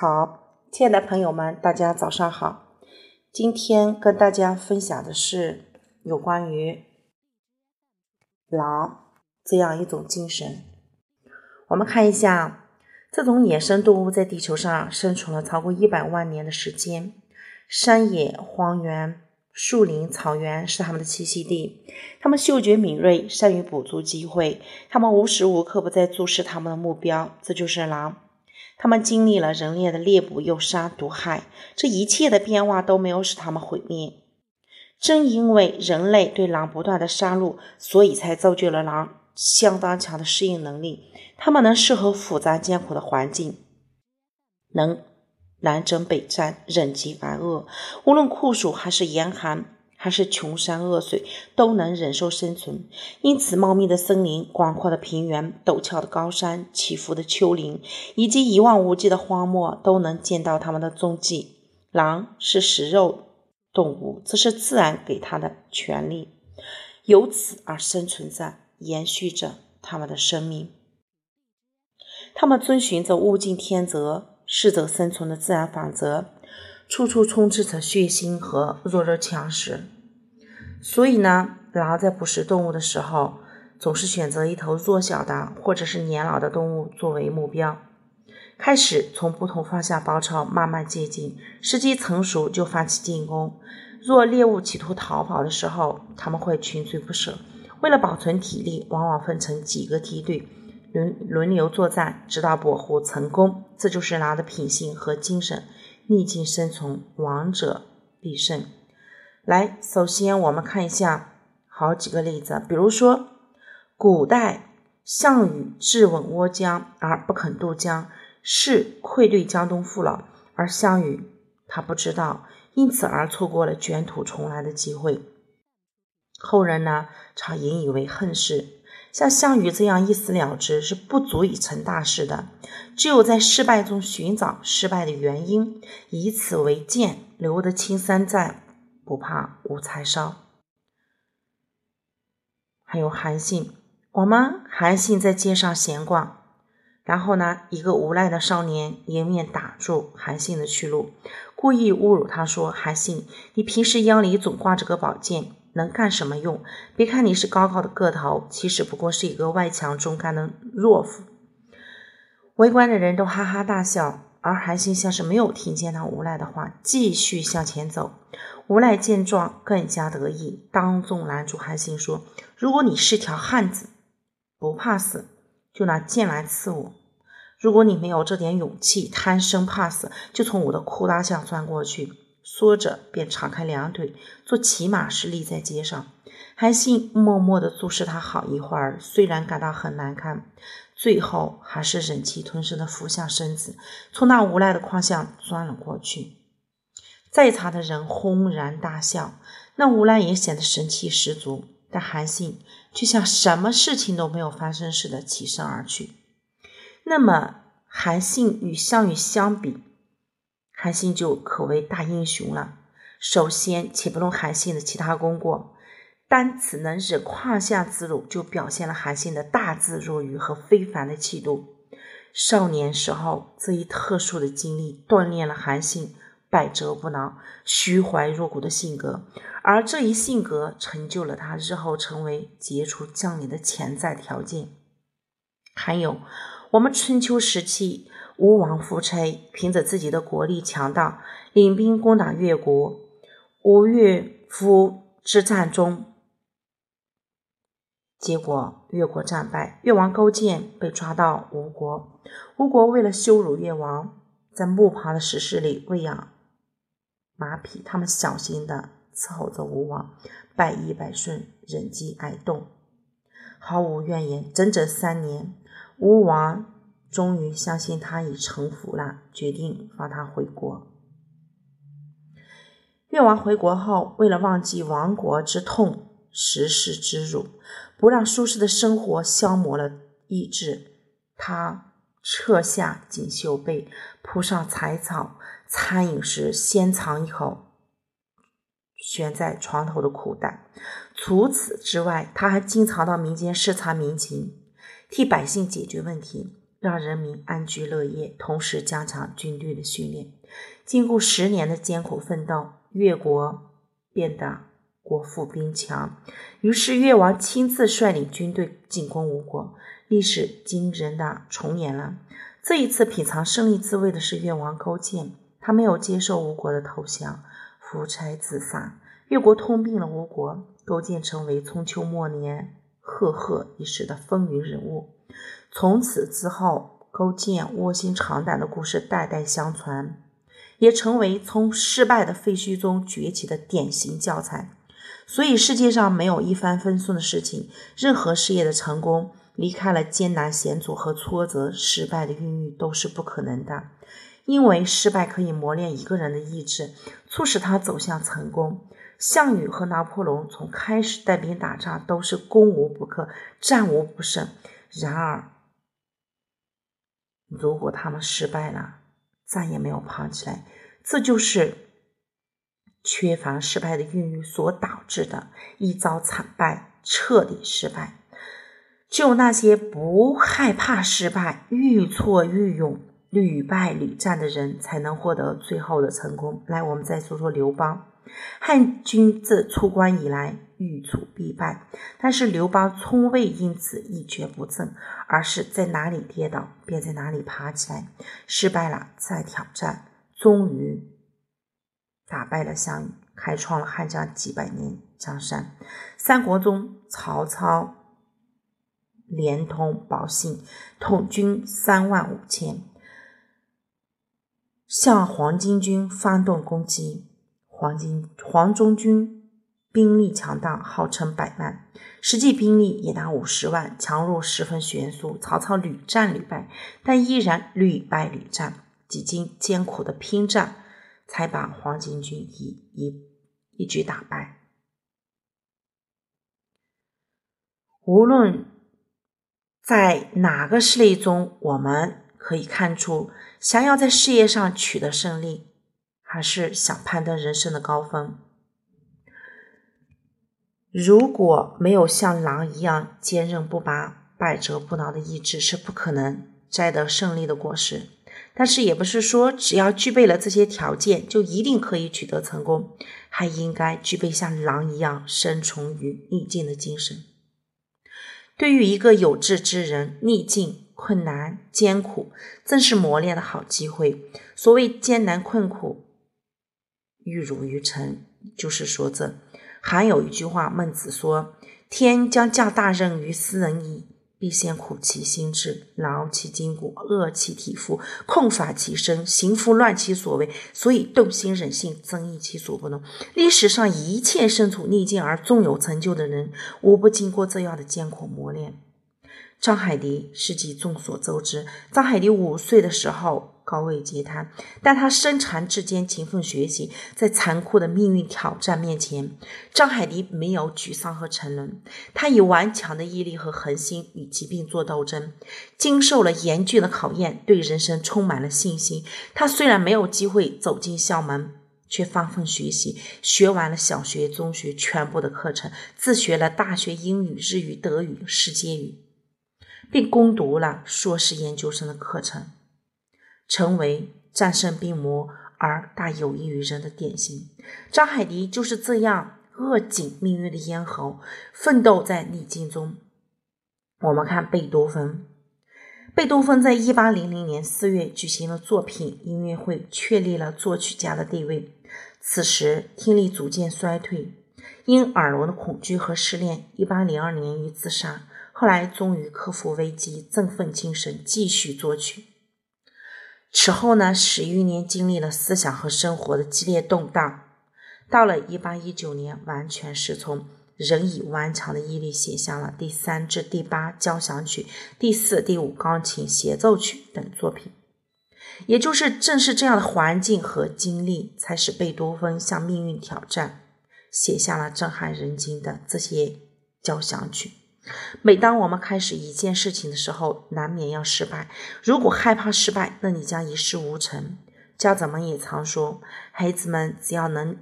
好，亲爱的朋友们，大家早上好。今天跟大家分享的是有关于狼这样一种精神。我们看一下，这种野生动物在地球上生存了超过一百万年的时间，山野、荒原、树林、草原是它们的栖息地。它们嗅觉敏锐，善于捕捉机会，它们无时无刻不在注视它们的目标，这就是狼。他们经历了人类的猎捕、诱杀、毒害，这一切的变化都没有使他们毁灭。正因为人类对狼不断的杀戮，所以才造就了狼相当强的适应能力。他们能适合复杂艰苦的环境，能南征北战、忍饥挨饿，无论酷暑还是严寒。还是穷山恶水都能忍受生存，因此茂密的森林、广阔的平原、陡峭的高山、起伏的丘陵以及一望无际的荒漠都能见到它们的踪迹。狼是食肉动物，这是自然给它的权利，由此而生存着，延续着它们的生命。它们遵循着物竞天择、适者生存的自然法则。处处充斥着血腥和弱肉强食，所以呢，狼在捕食动物的时候，总是选择一头弱小的或者是年老的动物作为目标，开始从不同方向包抄，慢慢接近，时机成熟就发起进攻。若猎物企图逃跑的时候，他们会穷追不舍，为了保存体力，往往分成几个梯队，轮轮流作战，直到捕获成功。这就是狼的品性和精神。逆境生存，王者必胜。来，首先我们看一下好几个例子，比如说，古代项羽志稳倭疆而不肯渡江，是愧对江东父老，而项羽他不知道，因此而错过了卷土重来的机会。后人呢，常引以为恨事。像项羽这样一死了之是不足以成大事的，只有在失败中寻找失败的原因，以此为鉴，留得青山在，不怕无柴烧。还有韩信，我们韩信在街上闲逛，然后呢，一个无赖的少年迎面打住韩信的去路，故意侮辱他说：“韩信，你平时腰里总挂着个宝剑。”能干什么用？别看你是高高的个头，其实不过是一个外强中干的懦夫。围观的人都哈哈大笑，而韩信像是没有听见那无赖的话，继续向前走。无赖见状更加得意，当众拦住韩信说：“如果你是条汉子，不怕死，就拿剑来刺我；如果你没有这点勇气，贪生怕死，就从我的裤裆下钻过去。”说着，便敞开两腿，做骑马式立在街上。韩信默默地注视他好一会儿，虽然感到很难堪，最后还是忍气吞声地俯下身子，从那无赖的胯下钻了过去。在场的人轰然大笑，那无赖也显得神气十足，但韩信却像什么事情都没有发生似的起身而去。那么，韩信与项羽相比？韩信就可谓大英雄了。首先，且不论韩信的其他功过，单此能忍胯下之辱，就表现了韩信的大智若愚和非凡的气度。少年时候这一特殊的经历，锻炼了韩信百折不挠、虚怀若谷的性格，而这一性格成就了他日后成为杰出将领的潜在条件。还有，我们春秋时期。吴王夫差凭着自己的国力强大，领兵攻打越国。吴越夫之战中，结果越国战败，越王勾践被抓到吴国。吴国为了羞辱越王，在墓旁的石室里喂养马匹，他们小心的伺候着吴王，百依百顺，忍饥挨冻，毫无怨言。整整三年，吴王。终于相信他已臣服了，决定放他回国。越王回国后，为了忘记亡国之痛、时世之辱，不让舒适的生活消磨了意志，他撤下锦绣被，铺上柴草，餐饮时先尝一口悬在床头的苦胆。除此之外，他还经常到民间视察民情，替百姓解决问题。让人民安居乐业，同时加强军队的训练。经过十年的艰苦奋斗，越国变得国富兵强。于是越王亲自率领军队进攻吴国，历史惊人的重演了。这一次品尝胜利滋味的是越王勾践，他没有接受吴国的投降，夫差自杀。越国吞并了吴国，勾践成为春秋末年赫赫一时的风云人物。从此之后，勾践卧薪尝胆的故事代代相传。也成为从失败的废墟中崛起的典型教材。所以，世界上没有一帆风顺的事情。任何事业的成功，离开了艰难险阻和挫折，失败的孕育都是不可能的。因为失败可以磨练一个人的意志，促使他走向成功。项羽和拿破仑从开始带兵打仗都是攻无不克、战无不胜。然而，如果他们失败了，再也没有爬起来，这就是缺乏失败的孕育所导致的一遭惨败、彻底失败。只有那些不害怕失败、愈挫愈勇、屡败屡战的人，才能获得最后的成功。来，我们再说说刘邦。汉军自出关以来，遇挫必败，但是刘邦从未因此一蹶不振，而是在哪里跌倒，便在哪里爬起来，失败了再挑战，终于打败了项羽，开创了汉江几百年江山。三国中，曹操连通宝信，统军三万五千，向黄巾军发动攻击。黄巾黄忠军兵力强大，号称百万，实际兵力也达五十万，强弱十分悬殊。曹操屡战屡败，但依然屡败屡战。几经艰苦的拼战，才把黄巾军一一一举打败。无论在哪个事例中，我们可以看出，想要在事业上取得胜利。还是想攀登人生的高峰。如果没有像狼一样坚韧不拔、百折不挠的意志，是不可能摘得胜利的果实。但是，也不是说只要具备了这些条件，就一定可以取得成功。还应该具备像狼一样生存于逆境的精神。对于一个有志之人，逆境、困难、艰苦，正是磨练的好机会。所谓艰难困苦。玉汝于成，就是说这还有一句话，孟子说：“天将降大任于斯人矣，必先苦其心志，劳其筋骨，饿其体肤，空乏其身，行拂乱其所为，所以动心忍性，增益其所不能。”历史上一切身处逆境而终有成就的人，无不经过这样的艰苦磨练。张海迪事迹众所周知。张海迪五岁的时候高位截瘫，但他身残志坚，勤奋学习。在残酷的命运挑战面前，张海迪没有沮丧和沉沦，他以顽强的毅力和恒心与疾病作斗争，经受了严峻的考验，对人生充满了信心。他虽然没有机会走进校门，却发奋学习，学完了小学、中学全部的课程，自学了大学英语、日语、德语、世界语。并攻读了硕士研究生的课程，成为战胜病魔而大有益于人的典型。张海迪就是这样扼紧命运的咽喉，奋斗在逆境中。我们看贝多芬，贝多芬在一八零零年四月举行了作品音乐会，确立了作曲家的地位。此时听力逐渐衰退，因耳聋的恐惧和失恋，一八零二年于自杀。后来终于克服危机，振奋精神，继续作曲。此后呢，十余年经历了思想和生活的激烈动荡，到了一八一九年，完全是从仍以顽强的毅力写下了第三至第八交响曲、第四、第五钢琴协奏曲等作品。也就是正是这样的环境和经历，才使贝多芬向命运挑战，写下了震撼人心的这些交响曲。每当我们开始一件事情的时候，难免要失败。如果害怕失败，那你将一事无成。家长们也常说，孩子们只要能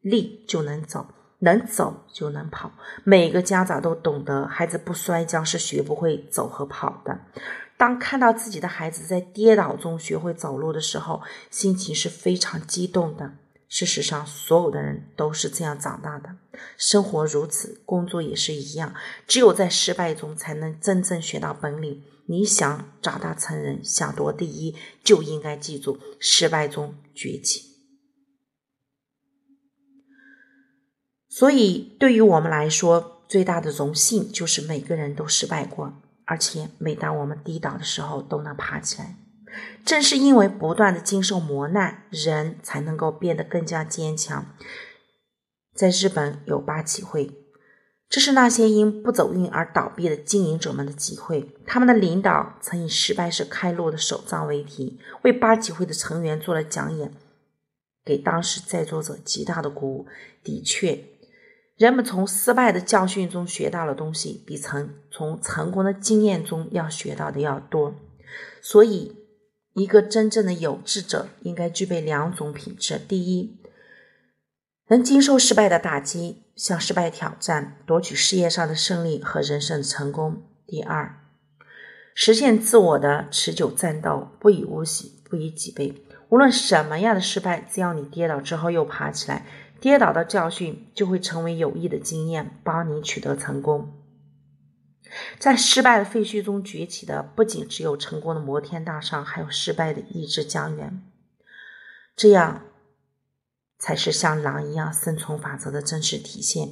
立就能走，能走就能跑。每个家长都懂得，孩子不摔跤是学不会走和跑的。当看到自己的孩子在跌倒中学会走路的时候，心情是非常激动的。事实上，所有的人都是这样长大的。生活如此，工作也是一样。只有在失败中，才能真正学到本领。你想长大成人，想夺第一，就应该记住失败中崛起。所以，对于我们来说，最大的荣幸就是每个人都失败过，而且每当我们跌倒的时候，都能爬起来。正是因为不断的经受磨难，人才能够变得更加坚强。在日本有八旗会，这是那些因不走运而倒闭的经营者们的集会。他们的领导曾以“失败是开路的手杖”为题，为八旗会的成员做了讲演，给当时在座者极大的鼓舞。的确，人们从失败的教训中学到了东西，比成从成功的经验中要学到的要多。所以。一个真正的有志者应该具备两种品质：第一，能经受失败的打击，向失败挑战，夺取事业上的胜利和人生的成功；第二，实现自我的持久战斗，不以物喜，不以己悲。无论什么样的失败，只要你跌倒之后又爬起来，跌倒的教训就会成为有益的经验，帮你取得成功。在失败的废墟中崛起的，不仅只有成功的摩天大厦，还有失败的意志家园。这样才是像狼一样生存法则的真实体现。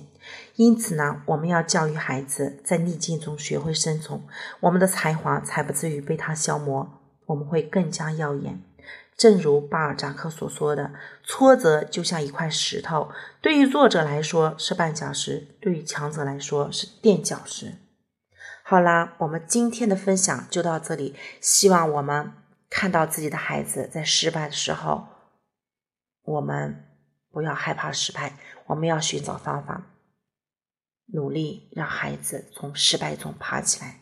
因此呢，我们要教育孩子在逆境中学会生存，我们的才华才不至于被他消磨，我们会更加耀眼。正如巴尔扎克所说的：“挫折就像一块石头，对于弱者来说是绊脚石，对于强者来说是垫脚石。”好啦，我们今天的分享就到这里。希望我们看到自己的孩子在失败的时候，我们不要害怕失败，我们要寻找方法，努力让孩子从失败中爬起来。